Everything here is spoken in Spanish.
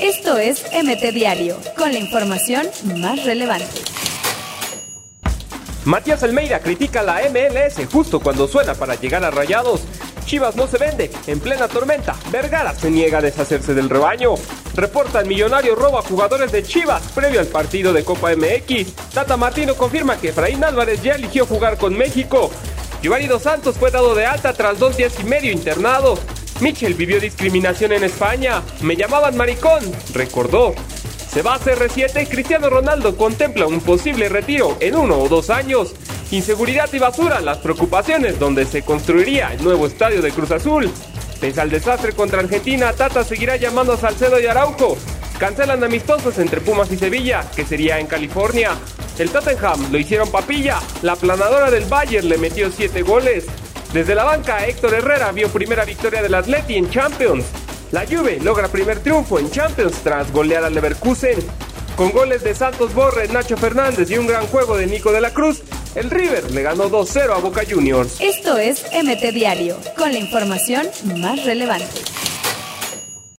Esto es MT Diario, con la información más relevante. Matías Almeida critica la MLS justo cuando suena para llegar a Rayados. Chivas no se vende. En plena tormenta, Vergara se niega a deshacerse del rebaño. Reporta el millonario roba jugadores de Chivas previo al partido de Copa MX. Tata Martino confirma que Efraín Álvarez ya eligió jugar con México. Giovanni Dos Santos fue dado de alta tras dos días y medio internado. Michel vivió discriminación en España. Me llamaban maricón, recordó. Se va a CR7 Cristiano Ronaldo contempla un posible retiro en uno o dos años. Inseguridad y basura, las preocupaciones donde se construiría el nuevo estadio de Cruz Azul. Pese al desastre contra Argentina, Tata seguirá llamando a Salcedo y Araujo. Cancelan amistosos entre Pumas y Sevilla, que sería en California. El Tottenham lo hicieron papilla. La planadora del Bayern le metió 7 goles. Desde la banca, Héctor Herrera vio primera victoria del Atleti en Champions. La Juve logra primer triunfo en Champions tras golear al Leverkusen. Con goles de Santos Borre, Nacho Fernández y un gran juego de Nico de la Cruz, el River le ganó 2-0 a Boca Juniors. Esto es MT Diario, con la información más relevante.